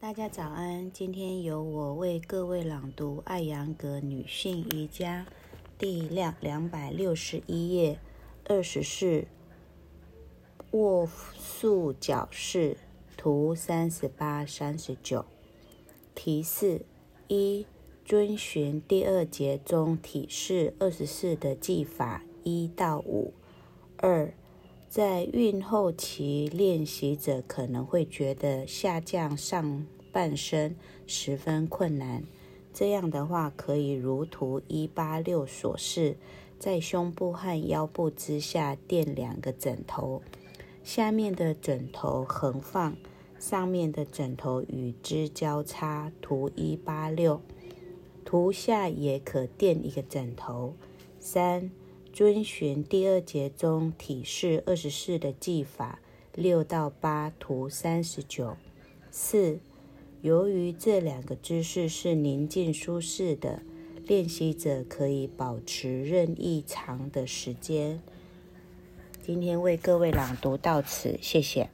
大家早安，今天由我为各位朗读《艾扬格女性瑜伽》第两两百六十一页，二十四卧束脚式，图三十八、三十九。提示：一、遵循第二节中体式二十四的技法一到五。二、在孕后期，练习者可能会觉得下降上半身十分困难。这样的话，可以如图一八六所示，在胸部和腰部之下垫两个枕头，下面的枕头横放，上面的枕头与之交叉。图一八六，图下也可垫一个枕头。三。遵循第二节中体式二十四的技法，六到八图三十九。四，由于这两个姿势是宁静舒适的，练习者可以保持任意长的时间。今天为各位朗读到此，谢谢。